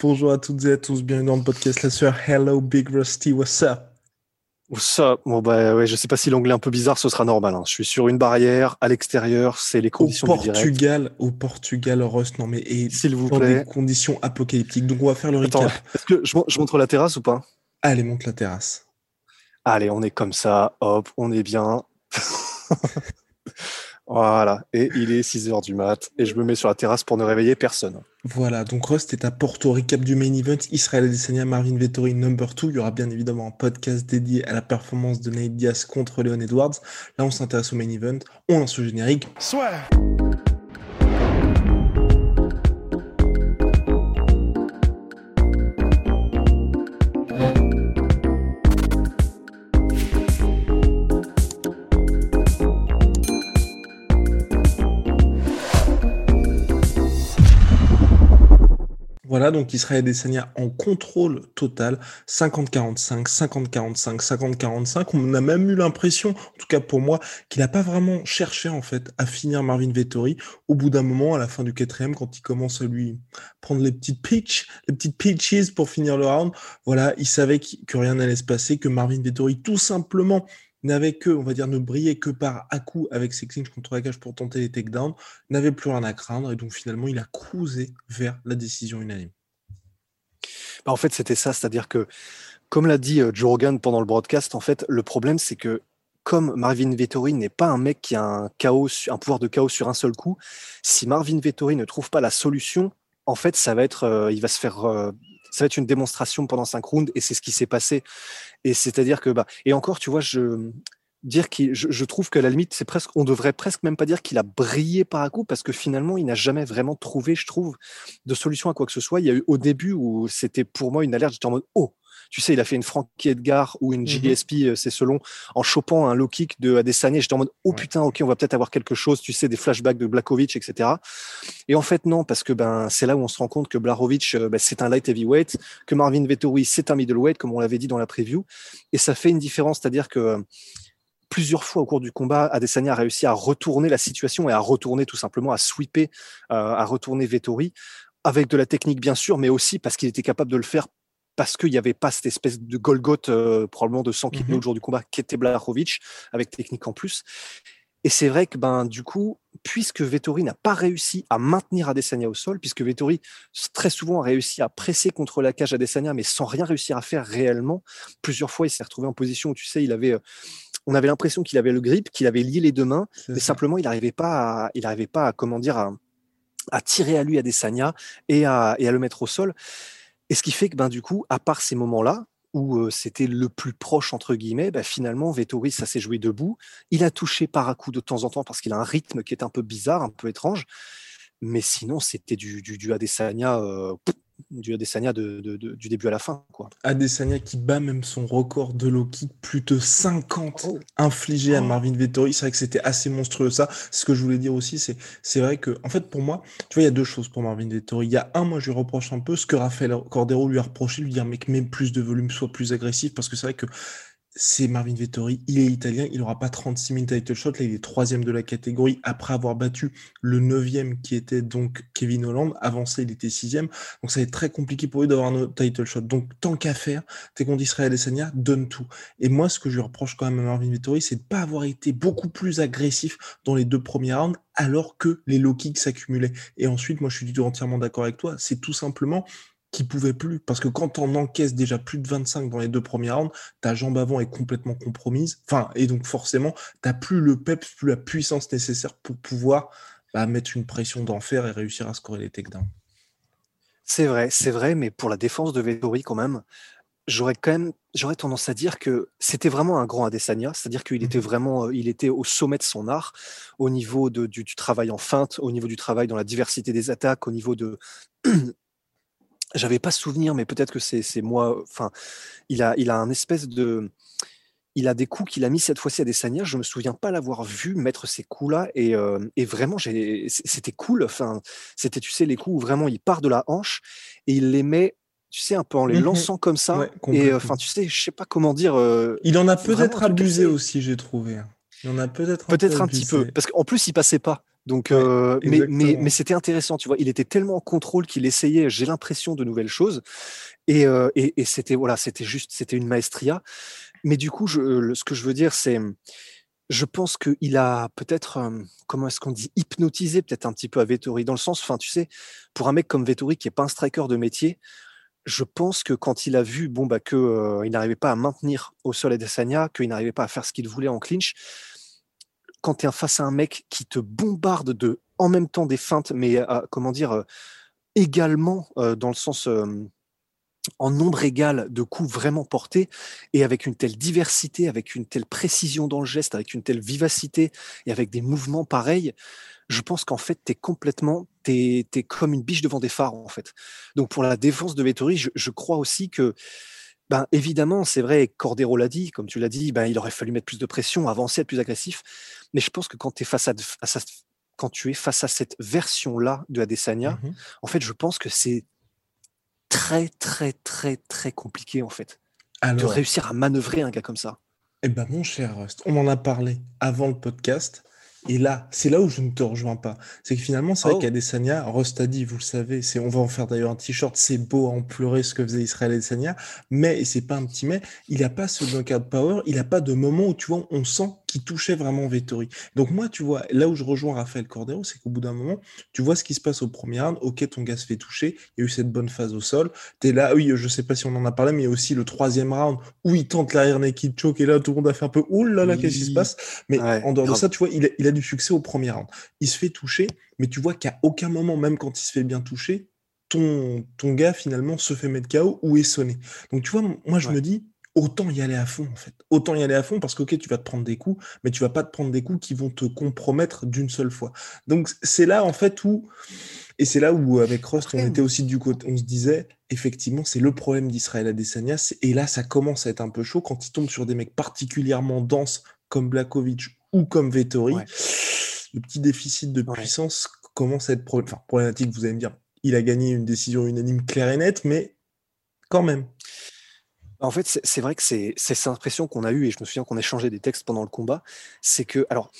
Bonjour à toutes et à tous, bienvenue dans le podcast La Sueur. Hello Big Rusty, what's up? Ça, bon bah ouais, je sais pas si l'anglais est un peu bizarre, ce sera normal. hein. Je suis sur une barrière à l'extérieur, c'est les Au conditions du direct. Portugal, au Portugal, Rust, non mais et S'il vous dans plaît. des conditions apocalyptiques. Donc on va faire le Attends, recap. est-ce que je, je montre la terrasse ou pas? Allez, monte la terrasse. Allez, on est comme ça, hop, on est bien. voilà, et il est 6 heures du mat, et je me mets sur la terrasse pour ne réveiller personne. Voilà, donc Rust est à Porto, recap du main event, Israël Adesanya, Marvin Vettori number 2. Il y aura bien évidemment un podcast dédié à la performance de Nate Diaz contre Leon Edwards. Là, on s'intéresse au main event, on lance le générique. Donc Israël Adesanya en contrôle total, 50-45, 50-45, 50-45. On a même eu l'impression, en tout cas pour moi, qu'il n'a pas vraiment cherché en fait à finir Marvin Vettori. Au bout d'un moment, à la fin du quatrième, quand il commence à lui prendre les petites pitches, les petites pitches pour finir le round, voilà, il savait qu- que rien n'allait se passer, que Marvin Vettori tout simplement n'avait que, on va dire, ne brillait que par à-coup avec ses clinches contre la cage pour tenter les takedowns, n'avait plus rien à craindre et donc finalement il a cruisé vers la décision unanime. Bah, en fait, c'était ça, c'est-à-dire que, comme l'a dit euh, Joe Rogan pendant le broadcast, en fait, le problème, c'est que comme Marvin Vettori n'est pas un mec qui a un, chaos, un pouvoir de chaos sur un seul coup, si Marvin Vettori ne trouve pas la solution, en fait, ça va être, euh, il va se faire, euh, ça va être une démonstration pendant cinq rounds, et c'est ce qui s'est passé. Et c'est-à-dire que, bah, et encore, tu vois, je dire qu'il, je, je trouve que à la limite, c'est presque, on devrait presque même pas dire qu'il a brillé par un coup, parce que finalement, il n'a jamais vraiment trouvé, je trouve, de solution à quoi que ce soit. Il y a eu au début où c'était pour moi une alerte, j'étais en mode oh, tu sais, il a fait une Frankie Edgar ou une Mhm. JSP, euh, c'est selon, en chopant un low kick de Adesanya. J'étais en mode oh putain, ok, on va peut-être avoir quelque chose, tu sais, des flashbacks de Blakovic, etc. Et en fait, non, parce que ben c'est là où on se rend compte que Blarovic, euh, ben, c'est un light heavyweight, que Marvin Vettori, c'est un middleweight, comme on l'avait dit dans la preview. Et ça fait une différence, c'est-à-dire que plusieurs fois au cours du combat, Adesanya a réussi à retourner la situation et à retourner tout simplement, à sweeper, euh, à retourner Vettori, avec de la technique bien sûr, mais aussi parce qu'il était capable de le faire parce qu'il n'y avait pas cette espèce de Golgoth, euh, probablement de sang qui tenait Mhm. au jour du combat, qui était Blachowicz, avec technique en plus. Et c'est vrai que ben du coup, puisque Vettori n'a pas réussi à maintenir Adesanya au sol, puisque Vettori très souvent a réussi à presser contre la cage Adesanya, mais sans rien réussir à faire réellement, plusieurs fois il s'est retrouvé en position où tu sais, il avait, euh, on avait l'impression qu'il avait le grip, qu'il avait lié les deux mains, mais ça. simplement il n'arrivait pas, à, il arrivait pas à comment dire, à, à tirer à lui Adesanya et à, et à le mettre au sol. Et ce qui fait que ben du coup, à part ces moments-là où euh, c'était le plus proche entre guillemets, ben, finalement Vettori ça s'est joué debout. Il a touché par à coup de temps en temps parce qu'il a un rythme qui est un peu bizarre, un peu étrange. Mais sinon, c'était du, du, du Adesanya, euh, du Adesanya de, de- de- du début à la fin, quoi. Adesanya qui bat même son record de low kick, plus de 50 Oh. infligés à Oh. Marvin Vettori. C'est vrai que c'était assez monstrueux ça. Ce que je voulais dire aussi, c'est c'est vrai que, en fait, pour moi, tu vois, il y a deux choses pour Marvin Vettori. Il y a un, moi, je lui reproche un peu ce que Rafael Cordero lui a reproché, lui dire, mec, mets plus de volume, sois plus agressif, parce que c'est vrai que c'est Marvin Vettori, il est italien, il n'aura pas 36 000 title shots, là il est troisième de la catégorie après avoir battu le neuvième qui était donc Kevin Holland, avancé il était sixième, donc ça va être très compliqué pour lui d'avoir un title shot. Donc tant qu'à faire, t'es contre Israël Adesanya, donne tout. Et moi ce que je reproche quand même à Marvin Vettori, c'est de pas avoir été beaucoup plus agressif dans les deux premiers rounds alors que les low kicks s'accumulaient. Et ensuite, moi je suis du tout entièrement d'accord avec toi, c'est tout simplement qui pouvait plus. Parce que quand on encaisse déjà plus de 25 dans les deux premiers rounds, ta jambe avant est complètement compromise. Enfin, et donc forcément, t'as plus le peps, plus la puissance nécessaire pour pouvoir bah, mettre une pression d'enfer et réussir à scorer les takedowns. C'est vrai, c'est vrai, mais pour la défense de Vettori, quand même, j'aurais quand même j'aurais tendance à dire que c'était vraiment un grand Adesanya, c'est-à-dire qu'il était mmh vraiment euh, il était au sommet de son art au niveau de, du, travail en feinte, au niveau du travail dans la diversité des attaques, au niveau de j'avais pas souvenir, mais peut-être que c'est moi. Enfin, il a il a un espèce de il a des coups qu'il a mis cette fois-ci à des Adesanya. Je me souviens pas l'avoir vu mettre ces coups-là et, euh, et vraiment c'était cool. Enfin, c'était tu sais les coups où vraiment il part de la hanche et il les met tu sais, un peu en les mmh lançant comme ça. et enfin, tu sais, je sais pas comment dire. il en a peut-être abusé aussi, j'ai trouvé. Il en a peut-être peut-être un, petit peu, parce qu'en plus, il passait pas. Donc, mais, mais, mais c'était intéressant, tu vois. Il était tellement en contrôle qu'il essayait, j'ai l'impression, de nouvelles choses. Et, et, et c'était voilà, c'était juste, c'était une maestria. Mais du coup, je, ce que je veux dire, c'est, je pense qu'il a peut-être, comment est-ce qu'on dit, hypnotisé peut-être un petit peu à Vettori, dans le sens, enfin, tu sais, pour un mec comme Vettori qui est pas un striker de métier, je pense que quand il a vu bon bah que euh, n'arrivait pas à maintenir au sol Adesanya, qu'il n'arrivait pas à faire ce qu'il voulait en clinch, quand tu es face à un mec qui te bombarde de en même temps des feintes, mais euh, comment dire euh, également dans le sens en nombre égal de coups vraiment portés et avec une telle diversité, avec une telle précision dans le geste, avec une telle vivacité et avec des mouvements pareils, je pense qu'en fait, tu es complètement, tu es, comme une biche devant des phares, en fait. Donc, pour la défense de Vettori, je, crois aussi que, ben, évidemment, c'est vrai, Cordero l'a dit, comme tu l'as dit, ben, il aurait fallu mettre plus de pression, avancer, être plus agressif. Mais je pense que quand, es face à, quand tu es face à cette version-là de Adesanya, mmh en fait, je pense que c'est très, très, très, très compliqué, en fait, de réussir à manœuvrer un gars comme ça. Eh ben, mon cher Rust, on en a parlé avant le podcast. Et là, c'est là où je ne te rejoins pas. C'est que finalement, c'est vrai oh. qu'Adesanya, Rost a dit, vous le savez, c'est, on va en faire d'ailleurs un t-shirt, c'est beau à en pleurer ce que faisait Israël Adesanya, mais, et c'est pas un petit mais, il n'a pas ce knockout power, il n'a pas de moment où, tu vois, on sent qu'il touchait vraiment Vettori. Donc moi, tu vois, là où je rejoins Raphaël Cordero, c'est qu'au bout d'un moment, tu vois ce qui se passe au premier round, ok, ton gars se fait toucher, il y a eu cette bonne phase au sol, t'es là, oui, je sais pas si on en a parlé, mais il y a aussi le troisième round où il tente l'arrière naked choke, et là, tout le monde a fait un peu, oulala, là là, qu'est-ce qui se passe? Mais en dehors de ça, tu vois, il a, du succès au premier round. Il se fait toucher, mais tu vois qu'à aucun moment, même quand il se fait bien toucher, ton, ton gars finalement se fait mettre KO ou est sonné. Donc tu vois, moi je me dis, autant y aller à fond en fait. Autant y aller à fond parce que ok, tu vas te prendre des coups, mais tu vas pas te prendre des coups qui vont te compromettre d'une seule fois. Donc c'est là en fait où et c'est là où avec Rust on était aussi du côté, on se disait effectivement c'est le problème d'Israël Adesanya et là ça commence à être un peu chaud quand il tombe sur des mecs particulièrement denses comme Blakovic ou comme Vettori. Le petit déficit de puissance commence à être problématique. Vous allez me dire, il a gagné une décision unanime claire et nette, mais quand même. En fait, c'est vrai que c'est cette impression qu'on a eue, et je me souviens qu'on a changé des textes pendant le combat, c'est que, alors,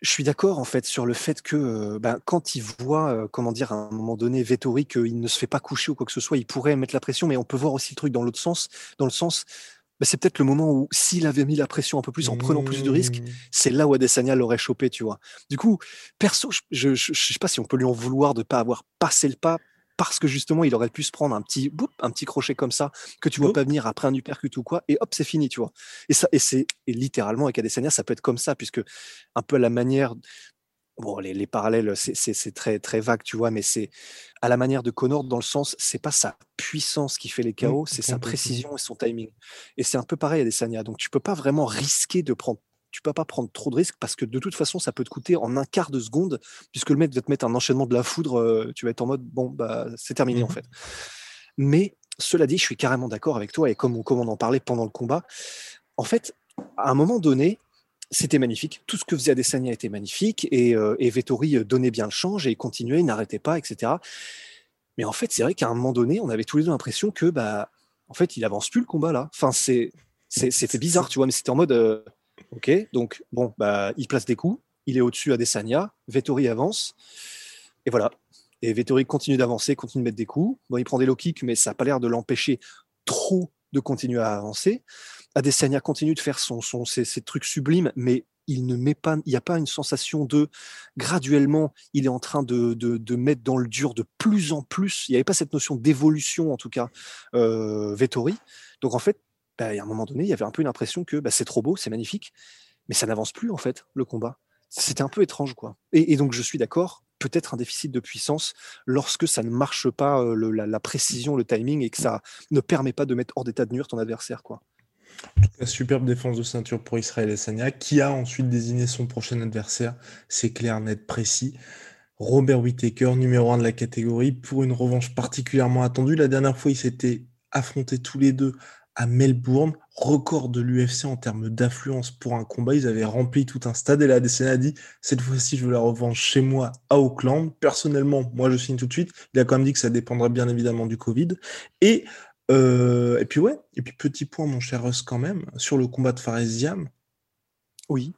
je suis d'accord en fait sur le fait que euh, ben, quand il voit, euh, comment dire, à un moment donné, Vettori, qu'il ne se fait pas coucher ou quoi que ce soit, il pourrait mettre la pression, mais on peut voir aussi le truc dans l'autre sens, dans le sens, ben, c'est peut-être le moment où s'il avait mis la pression un peu plus en prenant plus de risques, mmh. c'est là où Adesanya l'aurait chopé, tu vois. Du coup, perso, je, ne sais pas si on peut lui en vouloir de pas avoir passé le pas parce que justement, il aurait pu se prendre un petit, un petit crochet comme ça, que tu vois pas venir après un uppercut ou quoi, et hop, c'est fini, tu vois. Et ça, et c'est littéralement avec Adesanya, ça peut être comme ça, puisque un peu à la manière, bon, les, parallèles, c'est très très vague, tu vois, mais c'est à la manière de Connor dans le sens, c'est pas sa puissance qui fait les chaos, c'est sa précision et son timing. Et c'est un peu pareil à Adesanya, donc tu peux pas vraiment risquer de prendre tu peux pas prendre trop de risques parce que de toute façon, ça peut te coûter en un quart de seconde, puisque le mec va te mettre un enchaînement de la foudre, euh, tu vas être en mode bon, bah, c'est terminé en mmh fait. Mais cela dit, je suis carrément d'accord avec toi et comme on, comme on en parlait pendant le combat, en fait, à un moment donné, c'était magnifique. Tout ce que faisait Adesanya était magnifique et, euh, et Vettori euh, donnait bien le change et il continuait, il n'arrêtait pas, etc. Mais en fait, c'est vrai qu'à un moment donné, on avait tous les deux l'impression que, bah, en fait, il avance plus le combat là. Enfin, c'est, c'était bizarre, tu vois, mais c'était en mode, Ok, donc bon, bah, il place des coups, il est au-dessus à Desania, Vettori avance, et voilà. Et Vettori continue d'avancer, continue de mettre des coups. Bon, il prend des low kicks, mais ça n'a pas l'air de l'empêcher trop de continuer à avancer. Adesanya continue de faire son, son, ses, trucs sublimes, mais il ne met pas, il n'y a pas une sensation de graduellement, il est en train de, de, mettre dans le dur de plus en plus. Il n'y avait pas cette notion d'évolution, en tout cas, euh, Vettori. Donc en fait, bah, à un moment donné, il y avait un peu une impression que bah, c'est trop beau, c'est magnifique, mais ça n'avance plus en fait, le combat. C'était un peu étrange, quoi. Et, donc je suis d'accord, peut-être un déficit de puissance lorsque ça ne marche pas la, précision, le timing et que ça ne permet pas de mettre hors d'état de nuire ton adversaire. Quoi. Cas, superbe défense de ceinture pour Israël Sanya, qui a ensuite désigné son prochain adversaire. C'est clair, net, précis. Robert Whittaker, numéro 1 de la catégorie, pour une revanche particulièrement attendue. La dernière fois, ils s'étaient affrontés tous les deux à Melbourne, record de l'UFC en termes d'affluence pour un combat. Ils avaient rempli tout un stade et la décennie a dit cette fois-ci, je veux la revanche chez moi à Auckland. Personnellement, moi, je signe tout de suite. Il a quand même dit que ça dépendrait bien évidemment du Covid. Et, euh, et puis, ouais, et puis petit point, mon cher Russ, quand même, sur le combat de Faresiam. Oui.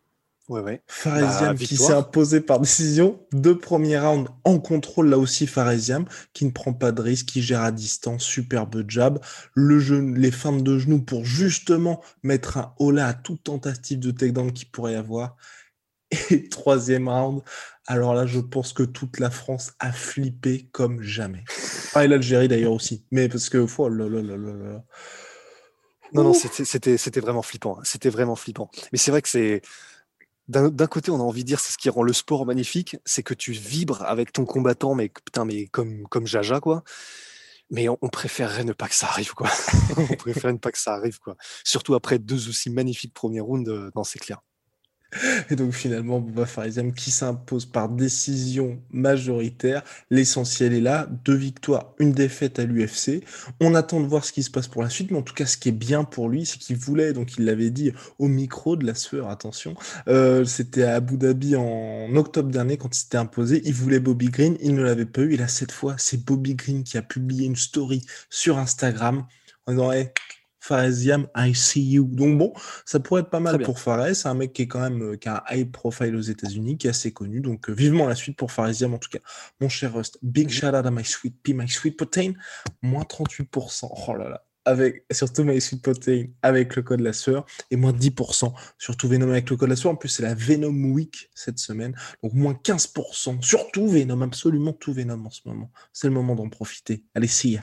Ouais, ouais. Faresiam bah, qui s'est imposé par décision. Deux premiers rounds en contrôle, là aussi Faresiam, qui ne prend pas de risque, qui gère à distance, superbe jab. Le jeu, les feintes de genoux pour justement mettre un holà à toute tentative de takedown qu'il pourrait y avoir. Et troisième round, alors là, je pense que toute la France a flippé comme jamais. Ah, et l'Algérie d'ailleurs aussi. Mais parce que, oh là, là, là, là, Non, non, c'était vraiment flippant. Hein. C'était vraiment flippant. Mais c'est vrai que c'est d'un côté, on a envie de dire c'est ce qui rend le sport magnifique, c'est que tu vibres avec ton combattant, mais putain, mais comme, comme Jaja, quoi. Mais on, préférerait ne pas que ça arrive, quoi. on préférerait ne pas que ça arrive, quoi. Surtout après deux aussi magnifiques premiers rounds, euh, non, c'est clair. Et donc finalement, Bouba Farizem qui s'impose par décision majoritaire. L'essentiel est là, deux victoires, une défaite à l'UFC. On attend de voir ce qui se passe pour la suite, mais en tout cas, ce qui est bien pour lui, c'est qu'il voulait, donc il l'avait dit au micro de la sueur, attention, euh, c'était à Abu Dhabi en octobre dernier quand il s'était imposé, il voulait Bobby Green, il ne l'avait pas eu, et là cette fois, c'est Bobby Green qui a publié une story sur Instagram en disant Faresiam, I see you. Donc bon, ça pourrait être pas mal pour Fares. C'est un mec qui est quand même euh, qui a un high profile aux États-Unis, qui est assez connu. Donc euh, vivement la suite pour Faresiam en tout cas. Mon cher Rust, big shout out à My Sweet Pea, My Sweet Protein, moins 38%. Oh là là. Avec, surtout My Sweet Protein avec le code la sueur et moins 10% surtout Venom avec le code la sueur. En plus, c'est la Venom Week cette semaine, donc moins 15%. Surtout Venom, absolument tout Venom en ce moment. C'est le moment d'en profiter. Allez, see ya.